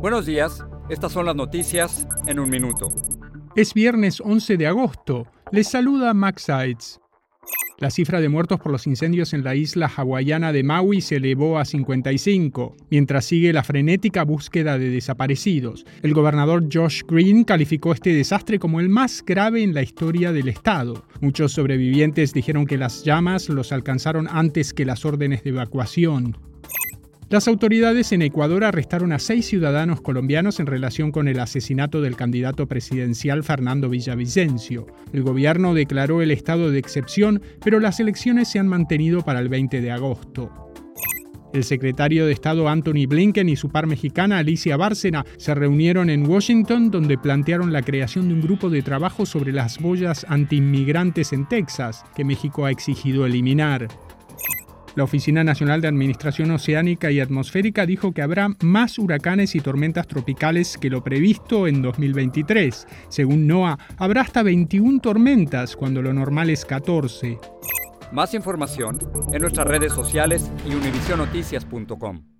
Buenos días, estas son las noticias en un minuto. Es viernes 11 de agosto. Les saluda Max Sides. La cifra de muertos por los incendios en la isla hawaiana de Maui se elevó a 55, mientras sigue la frenética búsqueda de desaparecidos. El gobernador Josh Green calificó este desastre como el más grave en la historia del estado. Muchos sobrevivientes dijeron que las llamas los alcanzaron antes que las órdenes de evacuación. Las autoridades en Ecuador arrestaron a seis ciudadanos colombianos en relación con el asesinato del candidato presidencial Fernando Villavicencio. El gobierno declaró el estado de excepción, pero las elecciones se han mantenido para el 20 de agosto. El secretario de Estado Anthony Blinken y su par mexicana Alicia Bárcena se reunieron en Washington donde plantearon la creación de un grupo de trabajo sobre las boyas antiinmigrantes en Texas, que México ha exigido eliminar. La Oficina Nacional de Administración Oceánica y Atmosférica dijo que habrá más huracanes y tormentas tropicales que lo previsto en 2023. Según NOAA, habrá hasta 21 tormentas cuando lo normal es 14. Más información en nuestras redes sociales y univisionoticias.com.